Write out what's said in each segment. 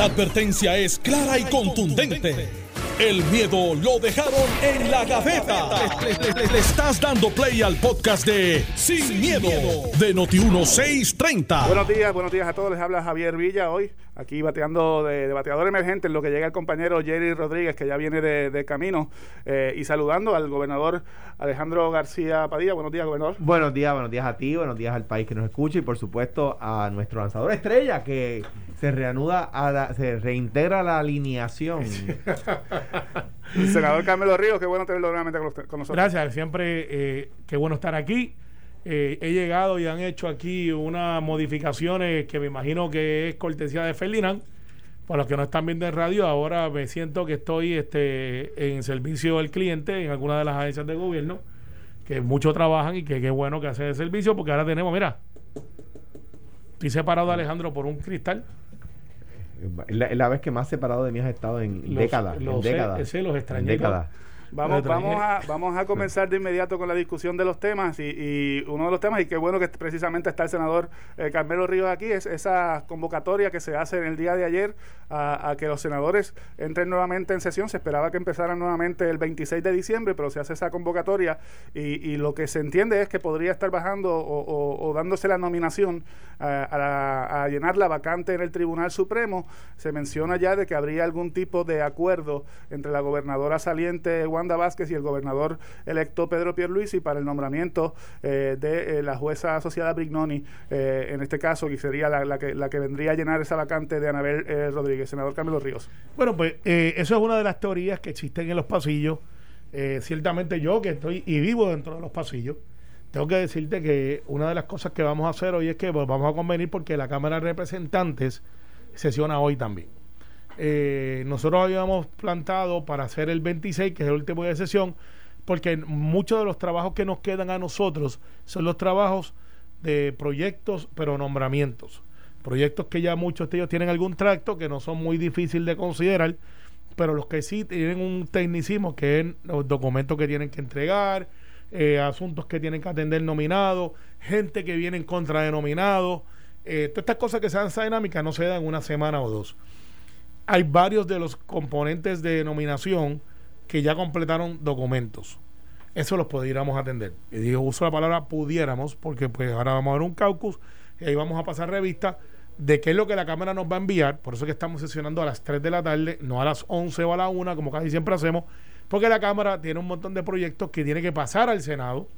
La advertencia es clara y contundente. El miedo lo dejaron en la gaveta. Le, estás dando play al podcast de Sin, miedo, de Noti1630. Buenos días, buenos días a todos. Les habla Javier Villa hoy, aquí bateando de, de bateador emergente, en lo que llega el compañero Jerry Rodríguez, que ya viene de, de camino, eh, y saludando al gobernador Alejandro García Padilla. Buenos días, gobernador. Buenos días, buenos días a ti, buenos días al país que nos escucha y por supuesto a nuestro lanzador estrella que se reanuda, a la- se reintegra la alineación. El senador Carmelo Ríos, qué bueno tenerlo nuevamente con, usted- con nosotros. Gracias, siempre eh, qué bueno estar aquí. Eh, he llegado y han hecho aquí unas modificaciones que me imagino que es cortesía de Ferdinand. Para los que no están viendo en radio, ahora me siento que estoy este, en servicio del cliente en alguna de las agencias de gobierno, que mucho trabajan y que qué bueno que hacen el servicio, porque ahora tenemos, mira, estoy separado de Alejandro por un cristal. Es la, la vez que más separado de mí has estado en Los- décadas. en los décadas. los en décadas. Vamos, vamos, a, vamos a comenzar de inmediato con la discusión de los temas y, y uno de los temas, y qué bueno que precisamente está el senador eh, Carmelo Ríos aquí, es esa convocatoria que se hace en el día de ayer a, a que los senadores entren nuevamente en sesión. Se esperaba que empezaran nuevamente el 26 de diciembre, pero se hace esa convocatoria y, y lo que se entiende es que podría estar bajando o, o- o dándose la nominación a, a la- a llenar la vacante en el Tribunal Supremo. Se menciona ya de que habría algún tipo de acuerdo entre la gobernadora saliente Wanda Vázquez y el gobernador electo Pedro Pierluisi para el nombramiento eh, de eh, la jueza asociada Brignoni, eh, en este caso, que sería la, que, la que vendría a llenar esa vacante de Anabel Rodríguez, senador Carmelo Ríos. Bueno, pues eso es una de las teorías que existen en los pasillos. Ciertamente yo que estoy y vivo dentro de los pasillos, tengo que decirte que una de las cosas que vamos a hacer hoy es que pues, vamos a convenir porque la Cámara de Representantes sesiona hoy también. Eh, nosotros habíamos plantado para hacer el 26, que es el último día de sesión, porque muchos de los trabajos que nos quedan a nosotros son los trabajos de proyectos, pero nombramientos. Proyectos que ya muchos de ellos tienen algún tracto, que no son muy difíciles de considerar, pero los que sí tienen un tecnicismo, que es los documentos que tienen que entregar, eh, asuntos que tienen que atender nominados, gente que viene en contra de nominados, eh, todas estas cosas que sean esa dinámica no se dan una semana o dos. Hay varios de los componentes de nominación que ya completaron documentos. Eso los pudiéramos atender. Y digo, uso la palabra pudiéramos, porque pues ahora vamos a ver un caucus y ahí vamos a pasar revista de qué es lo que la Cámara nos va a enviar. Por eso es que estamos sesionando a las 3 de la tarde, no a las 11 o a la 1, como casi siempre hacemos, porque la Cámara tiene un montón de proyectos que tiene que pasar al Senado.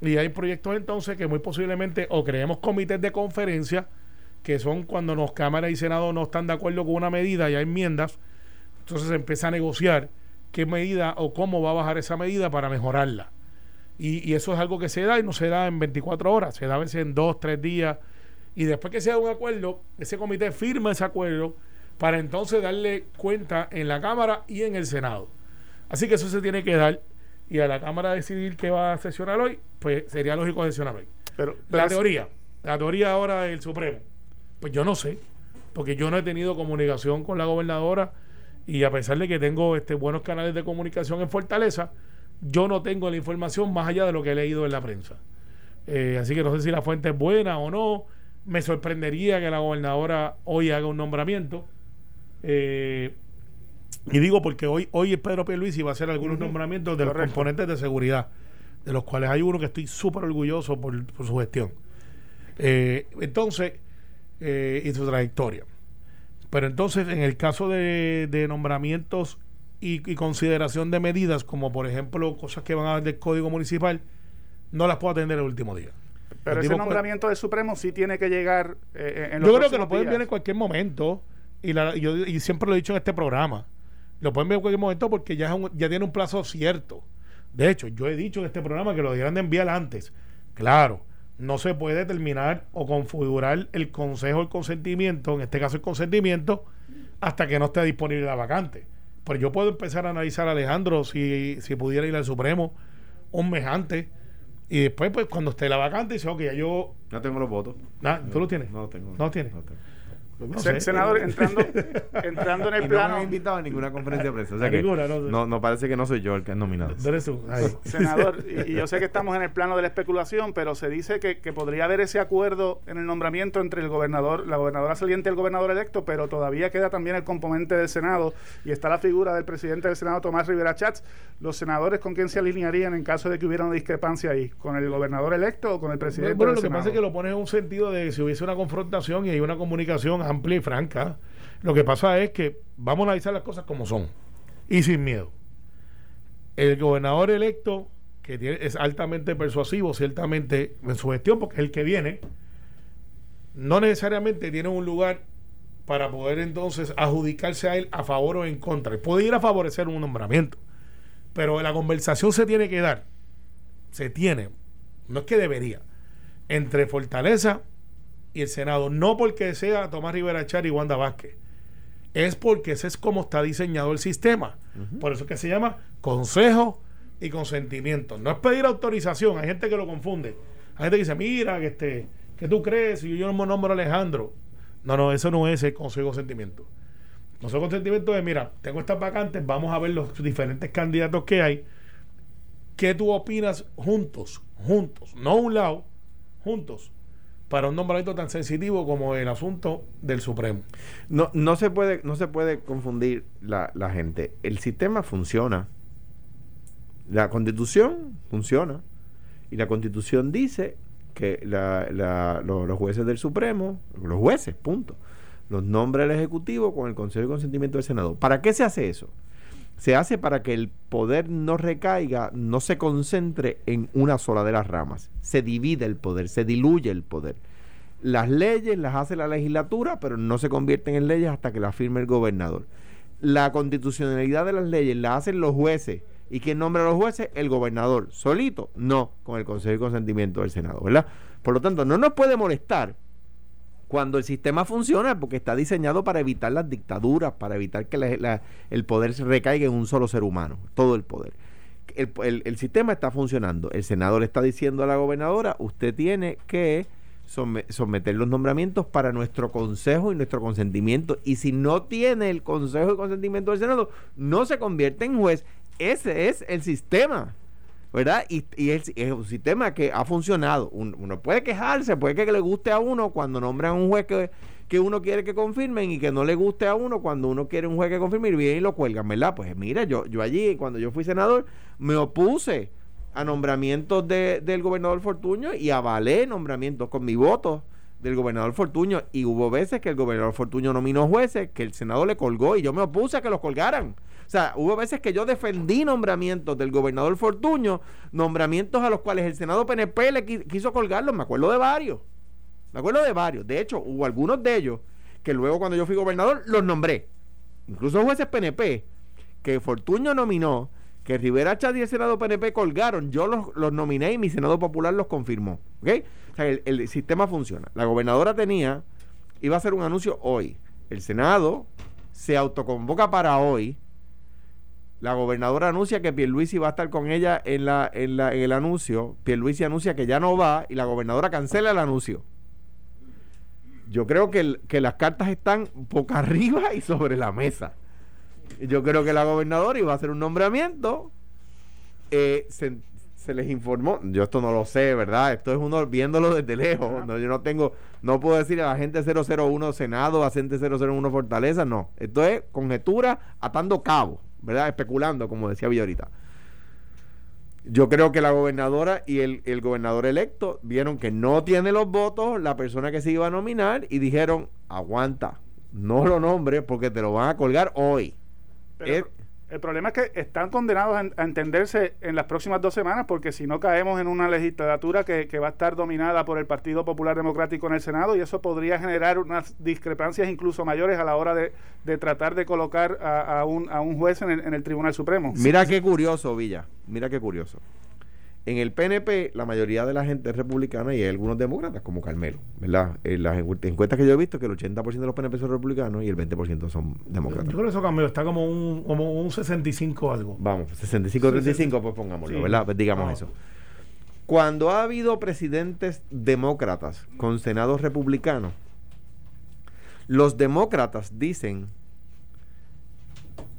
Y hay proyectos entonces que muy posiblemente o creemos comités de conferencia, que son cuando los Cámara y Senado no están de acuerdo con una medida y hay enmiendas, entonces se empieza a negociar qué medida o cómo va a bajar esa medida para mejorarla. Y, y eso es algo que se da y no se da en 24 horas, se da a veces en 2, 3 días. Y después que se da un acuerdo, ese comité firma ese acuerdo para entonces darle cuenta en la Cámara y en el Senado. Así que eso se tiene que dar y a la Cámara decidir qué va a sesionar hoy, pues sería lógico sesionar hoy. Pero, La pero teoría, la teoría ahora del Supremo. Pues yo no sé, porque yo no he tenido comunicación con la gobernadora y a pesar de que tengo este, buenos canales de comunicación en Fortaleza, yo no tengo la información más allá de lo que he leído en la prensa. Eh, así que no sé si la fuente es buena o no. Me sorprendería que la gobernadora hoy haga un nombramiento. Eh, y digo porque hoy, hoy Pedro Pierluisi va a hacer algunos nombramientos de los componentes de seguridad, de los cuales hay uno que estoy súper orgulloso por, por su gestión. Eh, entonces, eh, y su trayectoria. Pero entonces, en el caso de, de nombramientos y, y consideración de medidas, como por ejemplo cosas que van a ver del Código Municipal, no las puedo atender el último día. pero El ese tipo puede- nombramiento del Supremo sí tiene que llegar eh, en los Yo creo que lo pueden días. ver en cualquier momento. Y, la- yo, y siempre lo he dicho en este programa. Lo pueden ver en cualquier momento porque ya, es un- ya tiene un plazo cierto. De hecho, yo he dicho en este programa que lo debieran de enviar antes. Claro, no se puede terminar o configurar el consejo el consentimiento, en este caso el consentimiento, hasta que no esté disponible la vacante. Pero yo puedo empezar a analizar a Alejandro si, si pudiera ir al Supremo un mes antes. Y después, pues cuando esté la vacante, dice, ok, ya yo. No tengo los votos. Ah, ¿Tú lo tienes? No lo tengo. ¿No lo tienes? tengo. No Se- sé. senador, entrando, entrando en Y el no me plano. han invitado a ninguna conferencia de prensa. O sea A que ninguna, no. no, no parece que no soy yo el que es nominado. Senador, y, y yo sé que estamos en el plano de la especulación, pero se dice que, que podría haber ese acuerdo en el nombramiento entre el gobernador, la gobernadora saliente y el gobernador electo, pero todavía queda también el componente del Senado y está la figura del presidente del Senado, Tomás Rivera Chats. Los senadores con quién se alinearían en caso de que hubiera una discrepancia ahí, con el gobernador electo o con el presidente Bueno, del lo que Senado. pasa es que lo pones en un sentido de si hubiese una confrontación y hay una comunicación amplia y franca. Lo que pasa es que vamos a analizar las cosas como son y sin miedo. El gobernador electo, que es altamente persuasivo, ciertamente en su gestión, porque es el que viene, no necesariamente tiene un lugar para poder entonces adjudicarse a él a favor o en contra. Puede ir a favorecer un nombramiento, pero la conversación se tiene que dar, se tiene, no es que debería, entre Fortaleza y el Senado, no porque sea Tomás Rivera Char y Wanda Vázquez, es porque ese es como está diseñado el sistema. Por eso es que se llama consejo y consentimiento. No es pedir autorización, hay gente que lo confunde. Hay gente que dice, mira, que este, ¿qué tú crees? Si yo no nombro a Alejandro. No, no, eso no es el consejo y consentimiento. El consejo y consentimiento es, mira, tengo estas vacantes, vamos a ver los diferentes candidatos que hay. ¿Qué tú opinas juntos? Juntos, no a un lado, juntos, para un nombramiento tan sensitivo como el asunto del Supremo. No, no se puede, no se puede confundir la, gente. El sistema funciona. La constitución funciona. Y la constitución dice que los jueces del Supremo, los jueces, punto, los nombra el Ejecutivo con el Consejo de Consentimiento del Senado. ¿Para qué se hace eso? Se hace para que el poder no recaiga, no se concentre en una sola de las ramas. Se divide el poder, se diluye el poder. Las leyes las hace la legislatura, pero no se convierten en leyes hasta que las firme el gobernador. La constitucionalidad de las leyes la hacen los jueces. ¿Y quién nombra a los jueces? El gobernador. ¿Solito? No, con el Consejo de Consentimiento del Senado, ¿verdad? Por lo tanto, no nos puede molestar cuando el sistema funciona porque está diseñado para evitar las dictaduras, para evitar que la- el poder se recaiga en un solo ser humano, todo el poder. El, el- el sistema está funcionando. El Senado le está diciendo a la gobernadora, usted tiene que some- someter los nombramientos para nuestro consejo y nuestro consentimiento. Y si no tiene el consejo y consentimiento del Senado, no se convierte en juez. Ese es el sistema. ¿Verdad? Y, y es, es un sistema que ha funcionado. Un- uno puede quejarse, puede que le guste a uno cuando nombran un juez que, que uno quiere que confirmen y que no le guste a uno cuando uno quiere un juez que confirme y y lo cuelgan, ¿verdad? Pues mira, yo, yo allí, cuando yo fui senador, me opuse a nombramientos de- del gobernador Fortuño y avalé nombramientos con mi voto del gobernador Fortuño y hubo veces que el gobernador Fortuño nominó jueces que el Senado le colgó y yo me opuse a que los colgaran. O sea, hubo veces que yo defendí nombramientos del gobernador Fortuño, nombramientos a los cuales el Senado PNP le qui- quiso colgarlos, me acuerdo de varios. Me acuerdo de varios. De hecho, hubo algunos de ellos que luego cuando yo fui gobernador los nombré. Incluso jueces PNP que Fortuño nominó, que Rivera Chad y el Senado PNP colgaron, yo los, los nominé y mi Senado Popular los confirmó. ¿Ok? O sea, el, el sistema funciona. La gobernadora tenía, iba a hacer un anuncio hoy. El Senado se autoconvoca para hoy. La gobernadora anuncia que Pierluisi va a estar con ella en, la, en, la, en el anuncio. Pierluisi anuncia que ya no va y la gobernadora cancela el anuncio. Yo creo que, que las cartas están boca arriba y sobre la mesa. Yo creo que la gobernadora iba a hacer un nombramiento. eh, se, se les informó. Yo esto no lo sé, ¿verdad? Esto es uno viéndolo desde lejos. No, yo no tengo, no puedo decir a la gente 001 Senado, a gente 001 Fortaleza, no. Esto es conjetura atando cabos, ¿verdad? Especulando, como decía Villorita. Yo creo que la gobernadora y el, el gobernador electo vieron que no tiene los votos la persona que se iba a nominar y dijeron, aguanta, no lo nombres porque te lo van a colgar hoy. Pero el problema es que están condenados a, en- a entenderse en las próximas dos semanas porque si no caemos en una legislatura que, va a estar dominada por el Partido Popular Democrático en el Senado y eso podría generar unas discrepancias incluso mayores a la hora de, de tratar de colocar a, a un, a un juez en el, en el Tribunal Supremo. Mira qué curioso, Villa. Mira qué curioso. En el PNP, la mayoría de la gente es republicana y hay algunos demócratas, como Carmelo, ¿verdad? En las encu- encuestas que yo he visto, que el 80% de los PNP son republicanos y el 20% son Yo demócratas. creo que eso cambió, está como un, como un 65 algo. Vamos, 65-35, pues pongámoslo, Sí. ¿verdad? Pues digamos Ah. eso. Cuando ha habido presidentes demócratas con senados republicanos, Los demócratas dicen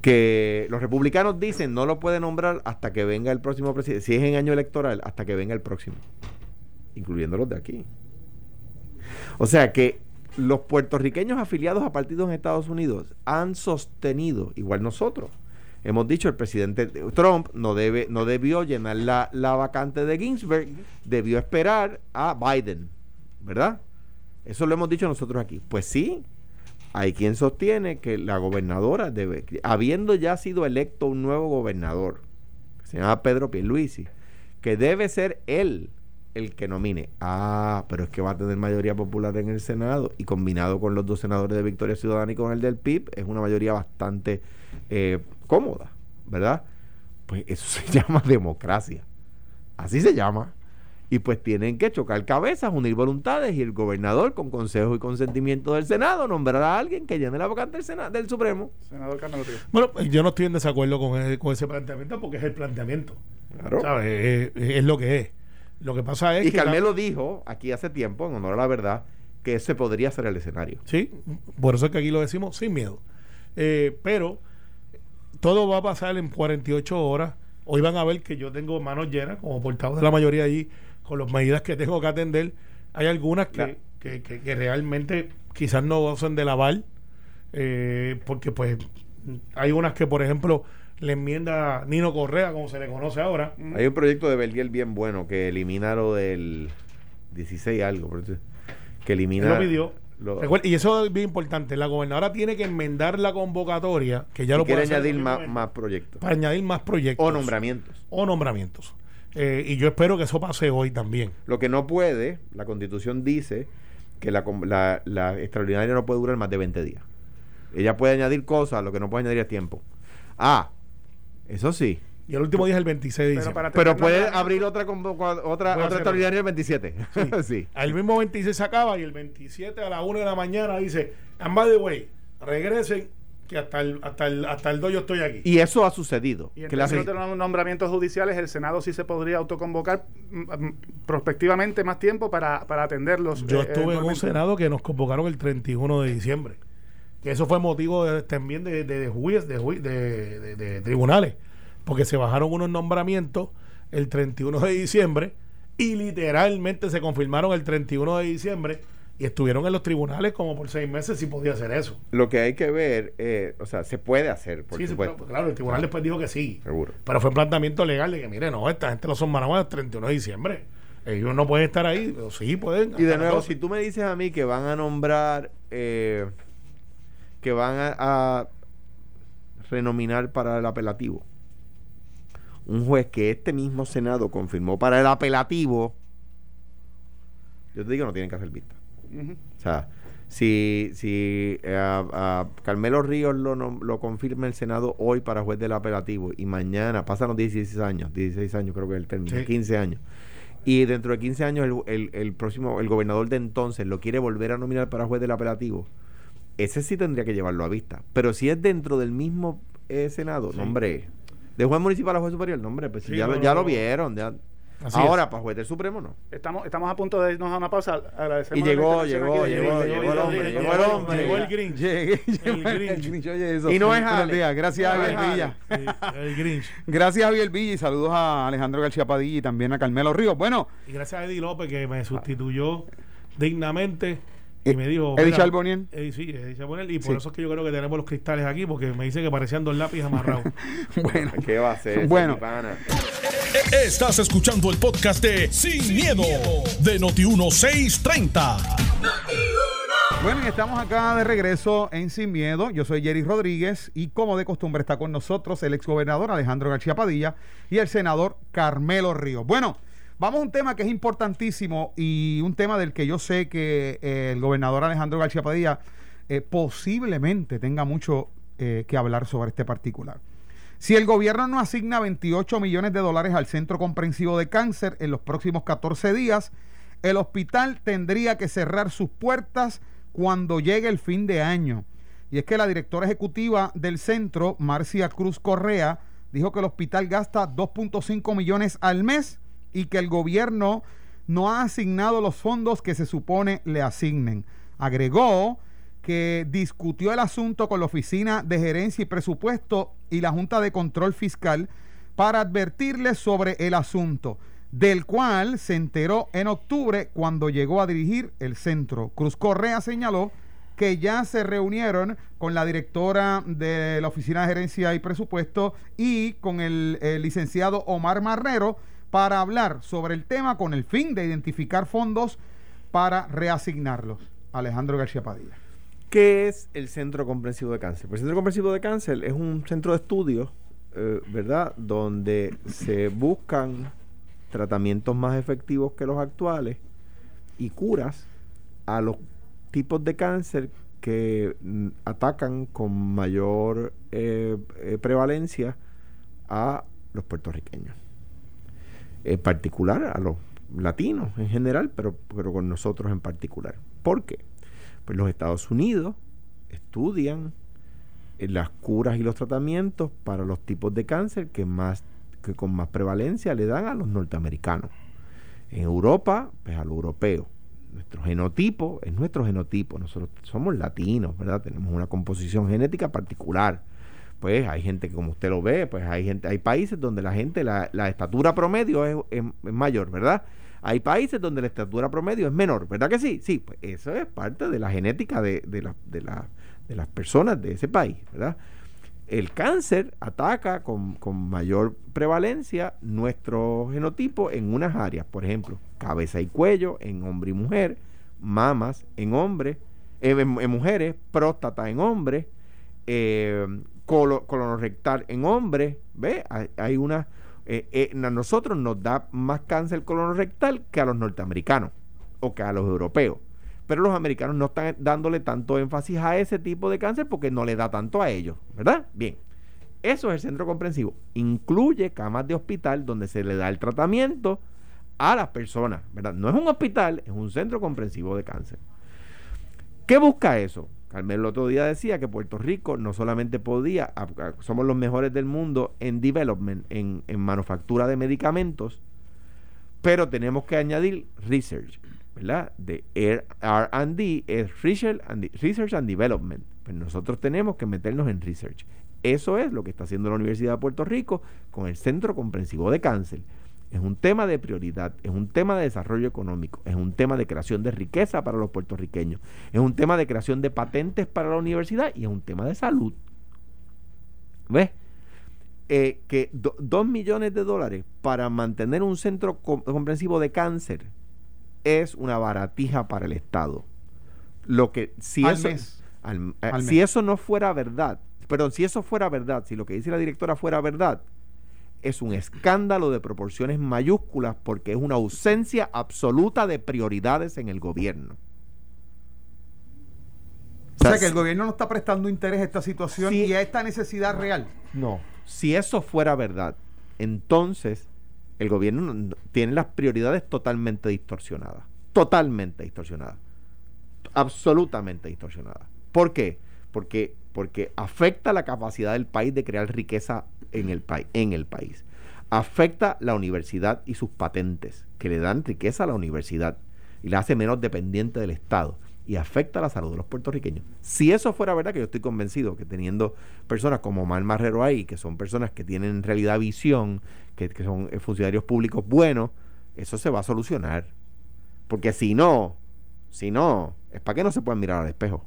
que los republicanos dicen no lo puede nombrar hasta que venga el próximo presidente, si es en año electoral, hasta que venga el próximo, incluyendo los de aquí. O sea que los puertorriqueños afiliados a partidos en Estados Unidos han sostenido, igual nosotros, hemos dicho el presidente Trump no debe no debió llenar la, la vacante de Ginsburg, debió esperar a Biden, ¿verdad? Eso lo hemos dicho nosotros aquí. Pues sí, hay quien sostiene que la gobernadora debe, habiendo ya sido electo un nuevo gobernador, que se llama Pedro Pierluisi, que debe ser él el que nomine. Ah, pero es que va a tener mayoría popular en el Senado y combinado con los dos senadores de Victoria Ciudadana y con el del PIB, es una mayoría bastante eh, cómoda, ¿verdad? Pues eso se llama democracia. Así se llama y pues tienen que chocar cabezas, unir voluntades y el gobernador con consejo y consentimiento del Senado nombrará a alguien que llene la vacante del, Senado, del Supremo. Senador. Bueno, pues, yo no estoy en desacuerdo con, ese- con ese planteamiento porque es el planteamiento. Claro. ¿sabes? Es, es- es lo que es. Lo que pasa es Y que la- Carmelo dijo aquí hace tiempo, en honor a la verdad, que ese podría ser el escenario. Sí, por eso es que aquí lo decimos sin miedo. Eh, pero todo va a pasar en 48 horas. Hoy van a ver que yo tengo manos llenas, como portavoz de la mayoría allí, con las medidas que tengo que atender. Hay algunas que, Claro. que, que- que realmente quizás no gocen de lavar, eh, porque pues hay unas que, por ejemplo, le enmienda Nino Correa, como se le conoce ahora. Hay un proyecto de Berliel bien bueno que elimina lo del 16 algo, que elimina... Él lo pidió. lo- Recuerda- y eso es bien importante. La gobernadora tiene que enmendar la convocatoria, que ya lo quiere puede hacer añadir más, más proyectos. para añadir más proyectos. O nombramientos. O nombramientos. Eh, y yo espero que eso pase hoy también. Lo que no puede, la constitución dice que la, com- la, la extraordinaria no puede durar más de 20 días. Ella puede añadir cosas, lo que no puede añadir es tiempo. Ah, eso sí. Y el último día es el 26 de Pero diciembre. puede abrir otra convoca- otra, otra extraordinaria el 27. Sí. El mismo 26 se acaba y el 27 a la 1 de la mañana dice, and by the way, regresen que hasta el, hasta el, hasta el 2 yo estoy aquí. Y eso ha sucedido. Y en que la- términos de los nombramientos judiciales, el Senado sí se podría autoconvocar mm, mm, prospectivamente más tiempo para, para atenderlos. Yo eh, estuve en un. Senado que nos convocaron el 31 de diciembre. Que eso fue motivo de- también de, de, de, juiz- de, juiz- de- de- de tribunales. Porque se bajaron unos nombramientos el 31 de diciembre y literalmente se confirmaron el 31 de diciembre y estuvieron en los tribunales como por seis meses si podía hacer eso. Lo que hay que ver, eh, o sea, se puede hacer, por Sí, sí, supuesto. pero, claro, el tribunal después dijo que sí. Seguro. Pero fue un planteamiento legal de que, mire, no, esta gente lo son managuas el 31 de diciembre. Ellos no pueden estar ahí, pero sí pueden. Y de nuevo, si 12. tú me dices a mí que van a nombrar, eh, que van a, a renominar para el apelativo, un juez que este mismo Senado confirmó para el apelativo, yo te digo, no tienen que hacer vista. O sea, si, si eh, a, a Carmelo Ríos lo, lo confirma el Senado hoy para juez del apelativo y mañana, pasan los 16 años, 16 años creo que es el término, Sí. 15 años. Y dentro de 15 años el, el- el próximo, el gobernador de entonces lo quiere volver a nominar para juez del apelativo, ese sí tendría que llevarlo a vista. Pero si es dentro del mismo eh, Senado, Sí. no hombre, de juez municipal a juez superior, no hombre, pues Sí, ya, no, ya no, lo vieron. ya. Así Ahora, es. para juez del Supremo no. Estamos, estamos a punto de irnos a una pausa. Agradecemos Y llegó, llegó, llegó, llegó el hombre, Llegó el hombre. Llegó el Grinch. Llegué, El llegó el Grinch. Grinch, oye eso. Y no es Ale. gracias Javier Villa. Sí, el Grinch. Gracias Javier Villa y saludos a Alejandro García Padilla y también a Carmelo Ríos. Bueno, Y gracias a Eddie López que me sustituyó dignamente y Eh, me dijo. Eddie Charbonnier. Eddie, sí, Eddie Charbonnier, Y por Sí. eso es que yo creo que tenemos los cristales aquí porque me dice que parecían dos lápices amarrados. bueno, ¿Qué va a hacer? ese Bueno. pana? Estás escuchando el podcast de Sin, miedo, de Noti1630. bueno, y estamos acá de regreso en Sin Miedo. Yo soy Jerry Rodríguez y como de costumbre está con nosotros el exgobernador Alejandro García Padilla y el senador Carmelo Ríos. Bueno, vamos a un tema que es importantísimo y un tema del que yo sé que eh, el gobernador Alejandro García Padilla eh, posiblemente tenga mucho eh, que hablar sobre este particular. Si el gobierno no asigna 28 millones de dólares al Centro Comprensivo de Cáncer en los próximos 14 días, el hospital tendría que cerrar sus puertas cuando llegue el fin de año. Y es que la directora ejecutiva del centro, Marcia Cruz Correa, dijo que el hospital gasta 2.5 millones al mes y que el gobierno no ha asignado los fondos que se supone le asignen. Agregó que discutió el asunto con la Oficina de Gerencia y Presupuesto y la Junta de Control Fiscal para advertirles sobre el asunto, del cual se enteró en octubre cuando llegó a dirigir el centro. Cruz Correa señaló que ya se reunieron con la directora de la Oficina de Gerencia y Presupuesto y con el, el licenciado Omar Marrero para hablar sobre el tema con el fin de identificar fondos para reasignarlos. Alejandro García Padilla. ¿Qué es el Centro Comprensivo de Cáncer? Pues el Centro Comprensivo de Cáncer es un centro de estudio, eh, ¿verdad? Donde se buscan tratamientos más efectivos que los actuales y curas a los tipos de cáncer que mm, atacan con mayor eh, eh, prevalencia a los puertorriqueños. En particular a los latinos en general, pero, pero con nosotros en particular. ¿Por qué? Pues los Estados Unidos estudian eh, las curas y los tratamientos para los tipos de cáncer que más que con más prevalencia le dan a los norteamericanos. En Europa, pues a los europeos. Nuestro genotipo es nuestro genotipo. Nosotros somos latinos, ¿verdad? Tenemos una composición genética particular. Pues hay gente que, como usted lo ve, pues hay gente, hay países donde la gente, la, estatura promedio es, mayor, ¿verdad? Hay países donde la estatura promedio es menor, ¿verdad que sí? Sí, pues eso es parte de la genética de, de, de, de las personas de ese país, ¿verdad? El cáncer ataca con, con, mayor prevalencia nuestro genotipo en unas áreas, por ejemplo, cabeza y cuello en hombre y mujer, mamas en hombre, eh, en, en, mujeres, próstata en hombre, eh, colo, colonorrectal en hombre, ¿ve? Hay, una eh, eh, a nosotros nos da más cáncer colorectal que a los norteamericanos o que a los europeos. Pero los americanos no están dándole tanto énfasis a ese tipo de cáncer porque no le da tanto a ellos, ¿verdad? Bien, eso es el centro comprensivo. Incluye camas de hospital donde se le da el tratamiento a las personas, ¿verdad? No es un hospital, es un centro comprensivo de cáncer. ¿Qué busca eso? Carmelo el otro día decía que Puerto Rico no solamente podía, somos los mejores del mundo en development, en, manufactura de medicamentos, pero tenemos que añadir research, ¿verdad? De RD es research and, research and Development. Pues nosotros tenemos que meternos en research. Eso es lo que está haciendo la Universidad de Puerto Rico con el Centro Comprensivo de Cáncer. Es un tema de prioridad, es un tema de desarrollo económico, es un tema de creación de riqueza para los puertorriqueños, es un tema de creación de patentes para la universidad y es un tema de salud. ¿Ves? Eh, que do, dos millones de dólares para mantener un centro comprensivo de cáncer es una baratija para el Estado. Lo que si al eso mes. al, eh, Al si mes. eso no fuera verdad, perdón, si eso fuera verdad, si lo que dice la directora fuera verdad, es un escándalo de proporciones mayúsculas porque es una ausencia absoluta de prioridades en el gobierno. O sea que el gobierno no está prestando interés a esta situación y a esta necesidad real. No, si eso fuera verdad, entonces el gobierno no- no- tiene las prioridades totalmente distorsionadas. Totalmente distorsionadas. Absolutamente distorsionadas. ¿Por qué? Porque, porque afecta la capacidad del país de crear riqueza en el, país en el país. Afecta la universidad y sus patentes, que le dan riqueza a la universidad y la hace menos dependiente del Estado y afecta la salud de los puertorriqueños. Si eso fuera verdad, que yo estoy convencido que teniendo personas como Omar Marrero ahí, que son personas que tienen en realidad visión, que, que son eh, funcionarios públicos buenos, eso se va a solucionar. Porque si no, si no, es para que no se puedan mirar al espejo.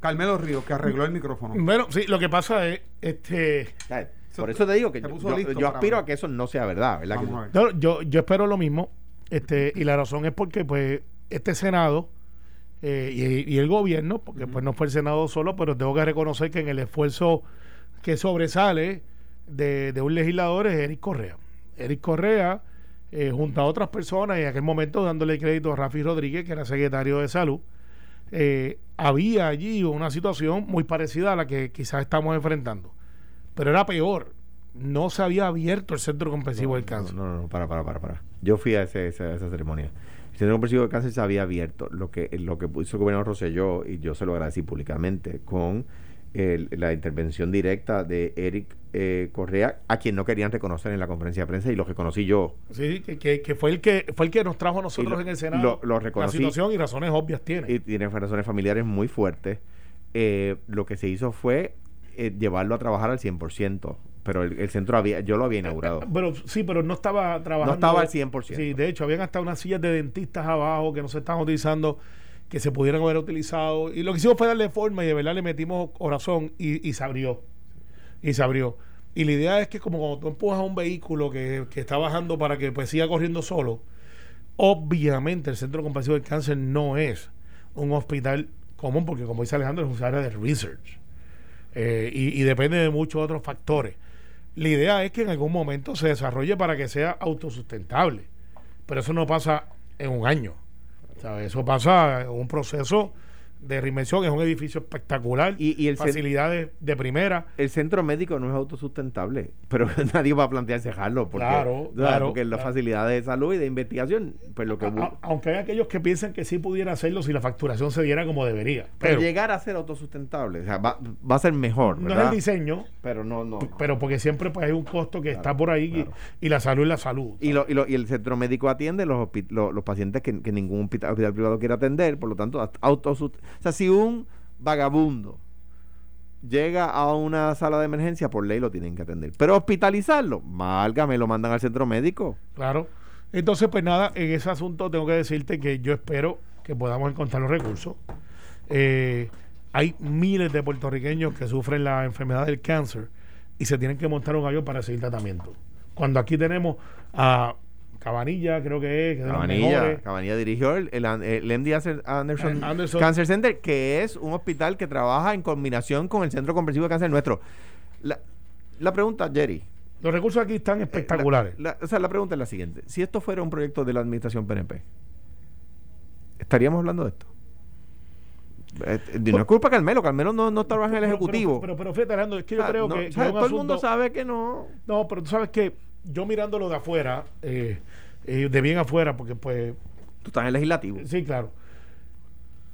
Carmelo Ríos, que arregló el micrófono. Bueno, sí, lo que pasa es, este. Por eso te digo que yo, puso yo- yo aspiro a que eso no sea verdad, ¿verdad? Que-. No, yo, yo espero lo mismo, este, y la razón es porque pues este Senado eh, y, y el gobierno, porque pues no fue el Senado solo, pero tengo que reconocer que en el esfuerzo que sobresale de, de un legislador es Eric Correa. Eric Correa, eh, junto a otras personas, y en aquel momento dándole crédito a Rafi Rodríguez, que era secretario de salud, eh, había allí una situación muy parecida a la que quizás estamos enfrentando. Pero era peor. No se había abierto el centro comprensivo del cáncer. No, no, no, para, para, para, para. Yo fui a, ese- esa, esa ceremonia. El Centro Comprensivo de Cáncer se había abierto, lo que, lo que hizo el gobernador Rosselló, y yo se lo agradecí públicamente, con el- la intervención directa de Eric eh, Correa, a quien no querían reconocer en la conferencia de prensa y lo reconocí yo. Sí, que, que, fue el que fue el que nos trajo a nosotros lo- en el Senado. lo- lo la reconocí. situación y razones obvias tiene. y tiene razones familiares muy fuertes. Eh, lo que se hizo fue eh, llevarlo a trabajar al 100%, pero el, el centro había, yo lo había inaugurado. Pero sí, pero no estaba trabajando. No estaba al 100%. Sí, de hecho, habían hasta unas sillas de dentistas abajo que no se estaban utilizando, que se pudieran haber utilizado. Y lo que hicimos fue darle forma y de verdad le metimos corazón y, y se abrió. Y se abrió. Y la idea es que como cuando tú empujas a un vehículo que, que está bajando para que pues siga corriendo solo, obviamente el Centro Compasivo del Cáncer no es un hospital común, porque como dice Alejandro, es un área de research. Eh, y, y depende de muchos otros factores. La idea es que en algún momento se desarrolle para que sea autosustentable, pero eso no pasa en un año. ¿sabes? Eso pasa en un proceso de reinvención, es un edificio espectacular, Y- y el facilidades de primera. El centro médico no es autosustentable, pero nadie va a plantearse dejarlo porque, Claro, claro, porque las facilidades de salud y de investigación, pues lo que A- aunque hay aquellos que piensan que sí pudiera hacerlo si la facturación se diera como debería. pero Pero llegar a ser autosustentable, o sea, va, va a ser mejor, no es el diseño, pero no, no. pero porque siempre pues hay un costo que Claro, está por ahí y- claro. y, la salud es la salud. Y, lo, y, lo- y el centro médico atiende los, hospi- lo- los pacientes que, que ningún hospital, hospital privado quiere atender, por lo tanto, autosust O sea, si un vagabundo llega a una sala de emergencia, por ley lo tienen que atender. Pero hospitalizarlo, válgame, lo mandan al centro médico. Claro. Entonces, pues nada, en ese asunto tengo que decirte que yo espero que podamos encontrar los recursos. Eh, hay miles de puertorriqueños que sufren la enfermedad del cáncer y se tienen que montar un avión para seguir tratamiento. Cuando aquí tenemos a Cabanilla, creo que es, que Cabanilla. Cabanilla dirigió el, el, el MD Anderson, Eh, Anderson. Cancer Center, que es un hospital que trabaja en combinación con el Centro Comprensivo de Cáncer nuestro. La, la pregunta, Jerry. Los recursos aquí están eh, espectaculares. la- la- o sea, la pregunta es la siguiente. Si esto fuera un proyecto de la administración PNP, ¿estaríamos hablando de esto? Eh, no es culpa de Carmelo, Carmelo no, no trabaja en el Pero- Ejecutivo. Pero, pero, pero fíjate, Alejandro, es que yo Ah, creo no, que, o sea, todo el mundo sabe que no. No, pero tú sabes que yo mirándolo de afuera, eh, eh, de bien afuera, porque pues Tú estás en el legislativo. Sí, claro.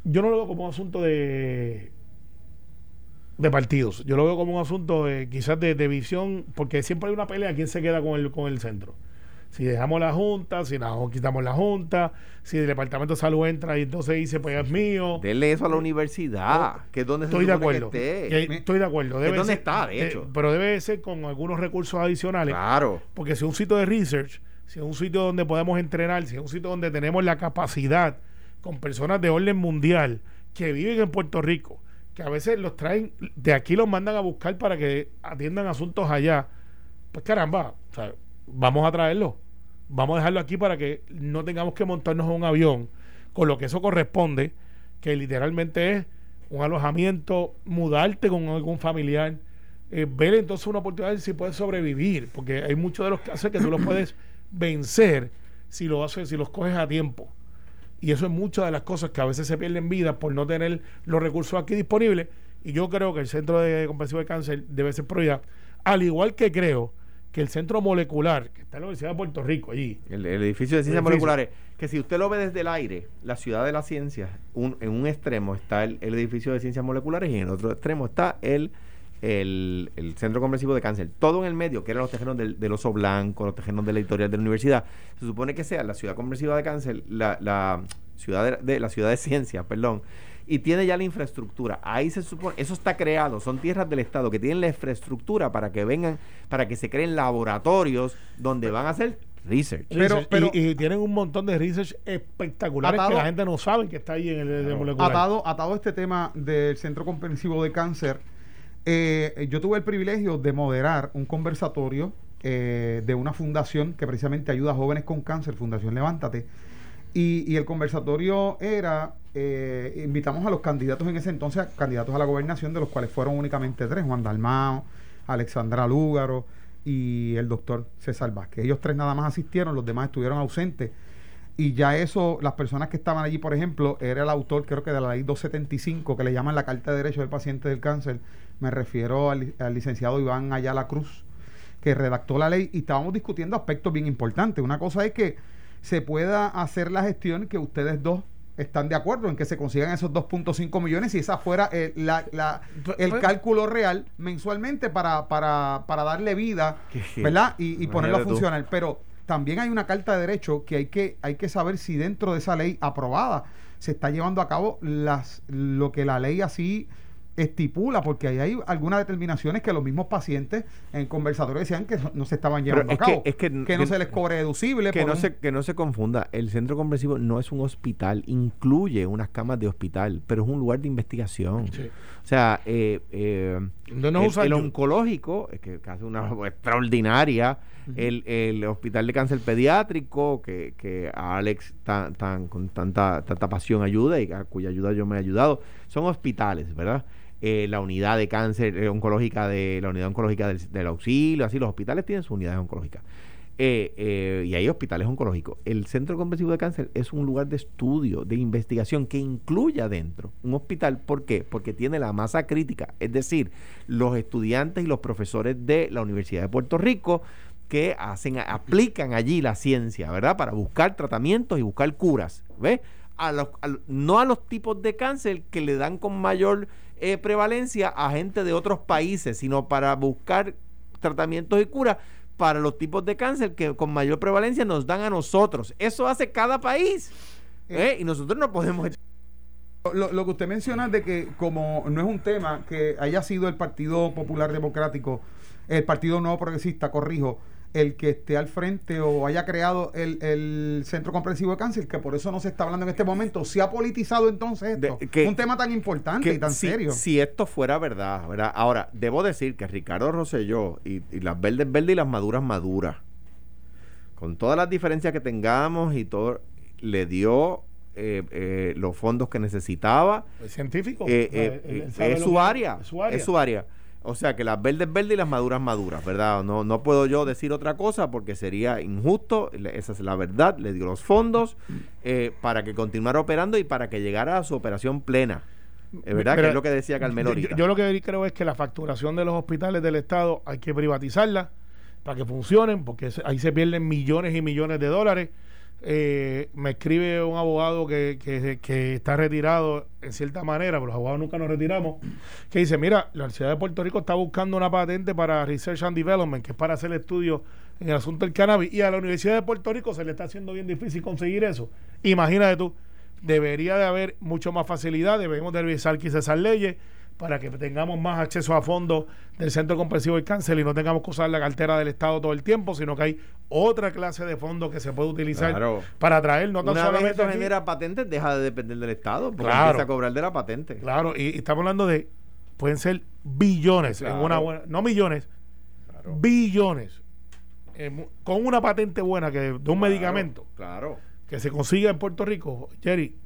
Yo no lo veo como un asunto de de partidos. Yo lo veo como un asunto de, quizás de, de visión, porque siempre hay una pelea quién se queda con el, con el centro. Si dejamos la Junta, si no, quitamos la Junta, si el Departamento de Salud entra y entonces dice, pues es mío. Dele eso a la universidad, que es donde se Estoy de supone que acuerdo. esté. Que- Estoy de acuerdo. Es Debe donde ser- está, de eh, hecho. pero debe ser con algunos recursos adicionales. Claro. Porque si es un sitio de research, si es un sitio donde podemos entrenar, si es un sitio donde tenemos la capacidad con personas de orden mundial que viven en Puerto Rico, que a veces los traen, de aquí los mandan a buscar para que atiendan asuntos allá, pues caramba, o sea, vamos a traerlo, vamos a dejarlo aquí para que no tengamos que montarnos en un avión, con lo que eso corresponde, que literalmente es un alojamiento, mudarte con algún familiar, eh, ver entonces una oportunidad de si puedes sobrevivir, porque hay muchos de los casos que tú los puedes vencer si lo haces, si los coges a tiempo. Y eso es muchas de las cosas que a veces se pierden vidas por no tener los recursos aquí disponibles. Y yo creo que el Centro de Comprensivo de Cáncer debe ser prioridad. Al igual que creo que el Centro Molecular, que está en la Universidad de Puerto Rico, allí, El, el edificio de ciencias edificio. moleculares, que si usted lo ve desde el aire, la ciudad de las ciencias, un- en un extremo está el, el edificio de ciencias moleculares y en el otro extremo está el, el, el centro comprensivo de cáncer. Todo en el medio, que eran los tejenos del, del oso blanco, los tejenos de la editorial de la universidad, se supone que sea la ciudad comprensiva de cáncer, la, la ciudad de, de- la ciudad de ciencias, perdón. Y tiene ya la infraestructura. Ahí se supone, eso está creado, son tierras del Estado que tienen la infraestructura para que vengan, para que se creen laboratorios donde van a hacer research. Pero- pero- y, y tienen un montón de research espectaculares Atado- que la gente no sabe que está ahí en el de molecular. Atado, atado a este tema del Centro Comprensivo de Cáncer, eh, yo tuve el privilegio de moderar un conversatorio eh, de una fundación que precisamente ayuda a jóvenes con cáncer, Fundación Levántate. Y, y el conversatorio era, eh, invitamos a los candidatos en ese entonces, candidatos a la gobernación, de los cuales fueron únicamente tres, Juan Dalmao, Alexandra Lúgaro y el doctor César Vázquez. Ellos tres nada más asistieron, los demás estuvieron ausentes. Y ya eso, las personas que estaban allí, por ejemplo, era el autor, creo que de la ley 275, que le llaman la Carta de Derechos del Paciente del Cáncer. Me refiero al, al licenciado Iván Ayala Cruz, que redactó la ley y estábamos discutiendo aspectos bien importantes. Una cosa es que se pueda hacer la gestión que ustedes dos están de acuerdo en que se consigan esos 2.5 millones y esa fuera eh, la- la- el cálculo real mensualmente para, para, para darle vida, ¿verdad? Y, y ponerlo a funcionar. Pero también hay una carta de derecho que hay que, hay que saber si dentro de esa ley aprobada se está llevando a cabo las, lo que la ley así estipula, porque ahí hay algunas determinaciones que los mismos pacientes en conversatorios decían que no se estaban llevando es a que- cabo. es que- no que- se les cobre deducible. Que no, un- se, que no se confunda, el centro comprensivo no es un hospital, incluye unas camas de hospital, pero es un lugar de investigación. Sí. O sea, eh, eh, No el, el oncológico, que, hace una labor extraordinaria, el, el hospital de cáncer pediátrico, que, que a Alex tan, tan, con tanta, tanta pasión ayuda y a cuya ayuda yo me he ayudado, son hospitales, ¿verdad? Eh, la unidad de cáncer eh, oncológica de la unidad oncológica del, auxilio, así los hospitales tienen sus unidades oncológicas. Eh, eh, y hay hospitales oncológicos. El Centro Comprensivo de Cáncer es un lugar de estudio, de investigación que incluye adentro un hospital. ¿Por qué? Porque tiene la masa crítica, es decir, los estudiantes y los profesores de la Universidad de Puerto Rico que hacen, aplican allí la ciencia, ¿verdad? Para buscar tratamientos y buscar curas, ¿ves? A los, a no a los tipos de cáncer que le dan con mayor eh, prevalencia a gente de otros países, sino para buscar tratamientos y curas para los tipos de cáncer que con mayor prevalencia nos dan a nosotros. Eso hace cada país. ¿eh? Y nosotros no podemos... Lo, lo que usted menciona de que como no es un tema que haya sido el Partido Popular Democrático, el Partido Nuevo Progresista, corrijo, el que esté al frente o haya creado el, el Centro Comprensivo de Cáncer, que por eso no se está hablando en este momento, ¿se ha politizado entonces esto? De- que- un tema tan importante que y tan si, serio. si esto fuera verdad, ¿verdad? Ahora, debo decir que Ricardo Rosselló y, y las verdes verdes y las maduras maduras, con todas las diferencias que tengamos y todo, le dio eh, eh, los fondos que necesitaba. ¿Es científico? Eh, O sea, eh, él- él eh, es su que- área, Es su área. es su área. O sea que las verdes verdes y las maduras maduras, ¿verdad? No, no puedo yo decir otra cosa porque sería injusto. Esa es la verdad. Le dio los fondos eh, para que continuara operando y para que llegara a su operación plena. Es verdad que Mira, es lo que decía Carmelo yo- ahorita. Yo, lo que creo es que la facturación de los hospitales del Estado hay que privatizarla para que funcionen, porque ahí se pierden millones y millones de dólares. Eh, me escribe un abogado que, que- está retirado en cierta manera, pero los abogados nunca nos retiramos, que dice, mira, la Universidad de Puerto Rico está buscando una patente para Research and Development, que es para hacer estudios en el asunto del cannabis, y a la Universidad de Puerto Rico se le está haciendo bien difícil conseguir eso. Imagínate tú, debería de haber mucho más facilidad, debemos de revisar quizás esas leyes para que tengamos más acceso a fondos del Centro Comprensivo del Cáncer y no tengamos que usar la cartera del Estado todo el tiempo, sino que hay otra clase de fondos que se puede utilizar Claro. para atraer, no tan Una vez esto genera patentes, deja de depender del Estado, porque Claro. empieza a cobrar de la patente. Claro, y, y estamos hablando de, pueden ser billones en una buena, no millones, billones, en con una patente buena que de un medicamento Claro. que se consiga en Puerto Rico, Jerry,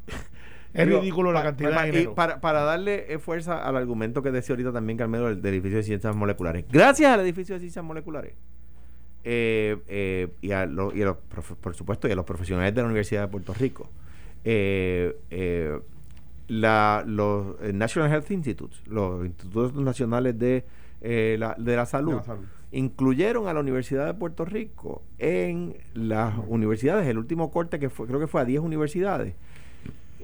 es Digo, ridículo la cantidad pa- de y dinero. para, para darle eh, fuerza al argumento que decía ahorita también Carmelo del, del edificio de ciencias moleculares. Gracias al edificio de ciencias moleculares eh, eh, y, a lo- y a los por supuesto y a los profesionales de la Universidad de Puerto Rico, eh, eh, la- los National Health Institutes, los institutos nacionales de, la, de la salud, De la salud. incluyeron a la Universidad de Puerto Rico en las universidades, el último corte que fue, creo que fue a 10 universidades,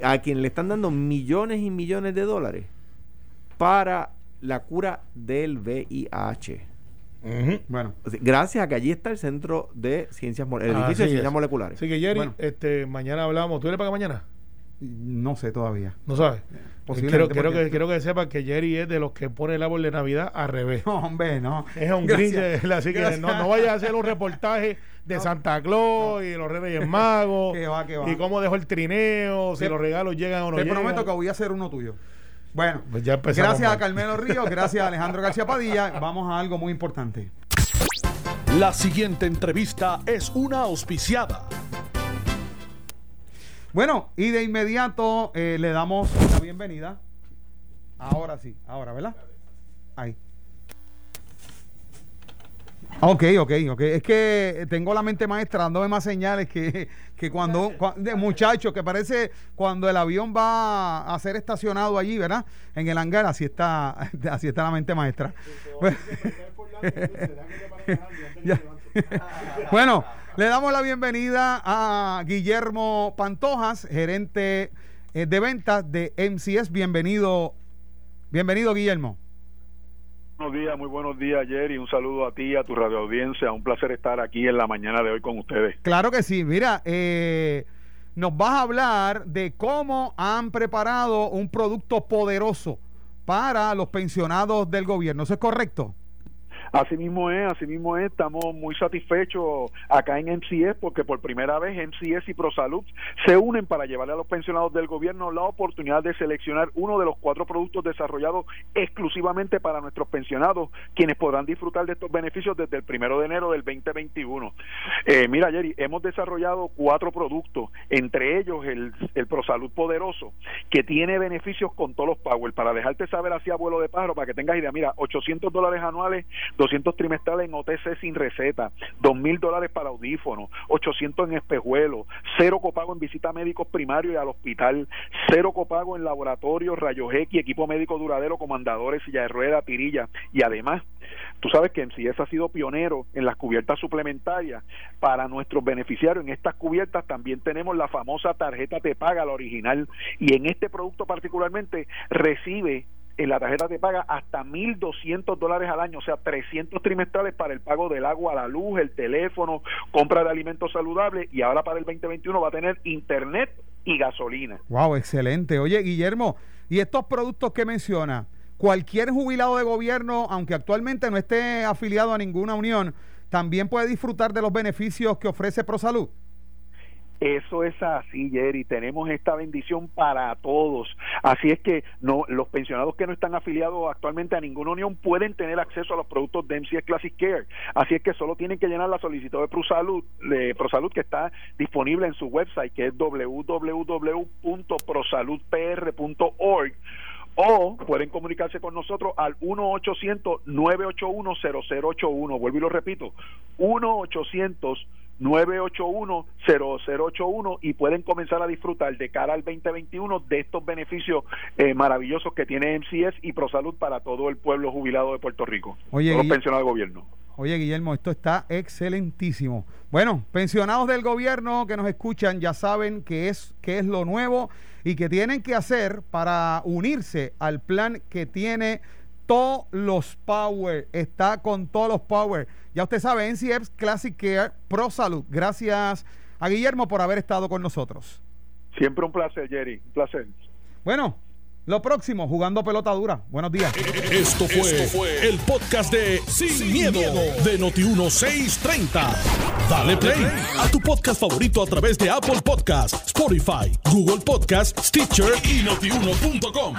a quien le están dando millones y millones de dólares para la cura del VIH. Bueno, Gracias a que allí está el centro de ciencias, el Así edificio de es. ciencias moleculares. Así que Jerry, Bueno. este, mañana hablamos. ¿Tú eres para mañana? no sé todavía. No sabes. Posiblemente Quiero, quiero, porque- que, quiero que sepas que Jerry es de los que pone el árbol de Navidad al revés. No, hombre, no. Es un grinch, eh, así que no, no vayas a hacer un reportaje de No. Santa Claus y los Reyes Magos Que va, que va. y cómo dejó el trineo, si Te- los regalos llegan o no Te llegan. prometo que voy a hacer uno tuyo. Bueno, Pues ya gracias a. Carmelo Ríos, gracias a Alejandro García Padilla. Vamos a algo muy importante. La siguiente entrevista es una auspiciada. Bueno, y de inmediato eh, le damos la bienvenida. Ahora sí, ahora, ¿verdad? Ahí. Ok, ok, ok. Es que tengo la mente maestra dándome más señales que, que cuando, muchachos, que parece cuando el avión va a ser estacionado allí, ¿verdad? En el hangar, así está, así está la mente maestra. Bueno, le damos la bienvenida a Guillermo Pantojas, gerente eh, de ventas de MCS. Bienvenido, bienvenido Guillermo. Buenos días, muy buenos días, Jerry. Un saludo a ti, a tu radio audiencia. Un placer estar aquí en la mañana de hoy con ustedes. Claro que sí. Mira, eh, nos vas a hablar de cómo han preparado un producto poderoso para los pensionados del gobierno. ¿Eso es correcto? Así mismo es, así mismo es, estamos muy satisfechos acá en MCS porque por primera vez MCS y ProSalud se unen para llevarle a los pensionados del gobierno la oportunidad de seleccionar uno de los cuatro productos desarrollados exclusivamente para nuestros pensionados, quienes podrán disfrutar de estos beneficios desde el primero de enero del 2021. Eh, mira, Jerry, hemos desarrollado cuatro productos, entre ellos el, el ProSalud Poderoso, que tiene beneficios con todos los Power. Para dejarte saber así a vuelo de pájaro, para que tengas idea, mira, 800 dólares anuales 200 trimestrales en OTC sin receta, 2 mil dólares para audífonos, 800 en espejuelos, cero copago en visita a médicos primarios y al hospital, cero copago en laboratorios, rayos X, equipo médico duradero, comandadores, silla de rueda, tirilla y además Tú sabes que MCS ha sido pionero en las cubiertas suplementarias para nuestros beneficiarios. En estas cubiertas también tenemos la famosa tarjeta de paga, la original, y en este producto particularmente recibe en la tarjeta te paga hasta 1.200 dólares al año, o sea, 300 trimestrales para el pago del agua, la luz, el teléfono, compra de alimentos saludables y ahora para el 2021 va a tener internet y gasolina. Wow, excelente. Oye, Guillermo, ¿y estos productos que menciona? Cualquier jubilado de gobierno, aunque actualmente no esté afiliado a ninguna unión, también puede disfrutar de los beneficios que ofrece ProSalud. Eso es así, Jerry. Tenemos esta bendición para todos. Así es que no, los pensionados que no están afiliados actualmente a ninguna unión pueden tener acceso a los productos de MCS Classic Care. Así es que solo tienen que llenar la solicitud de ProSalud, de ProSalud que está disponible en su website, que es www.prosaludpr.org o pueden comunicarse con nosotros al 1-800-981-0081. Vuelvo y lo repito, 1-800 981-0081 y pueden comenzar a disfrutar de cara al 2021 de estos beneficios eh, maravillosos que tiene MCS y ProSalud para todo el pueblo jubilado de Puerto Rico, Oye, todos los pensionados del gobierno. Oye, Guillermo, esto está excelentísimo. Bueno, pensionados del gobierno que nos escuchan ya saben qué es, qué es lo nuevo y que tienen que hacer para unirse al plan que tiene todos los Power. Está con todos los Power. Ya usted sabe, NCF Classic Care Pro Salud. Gracias a Guillermo por haber estado con nosotros. Siempre un placer, Jerry, un placer. Bueno, lo próximo, jugando pelota dura. Buenos días. Esto fue, el podcast de Sin, miedo, de Noti1630. Dale play a tu podcast favorito a través de Apple Podcasts, Spotify, Google Podcasts, Stitcher y notiuno.com.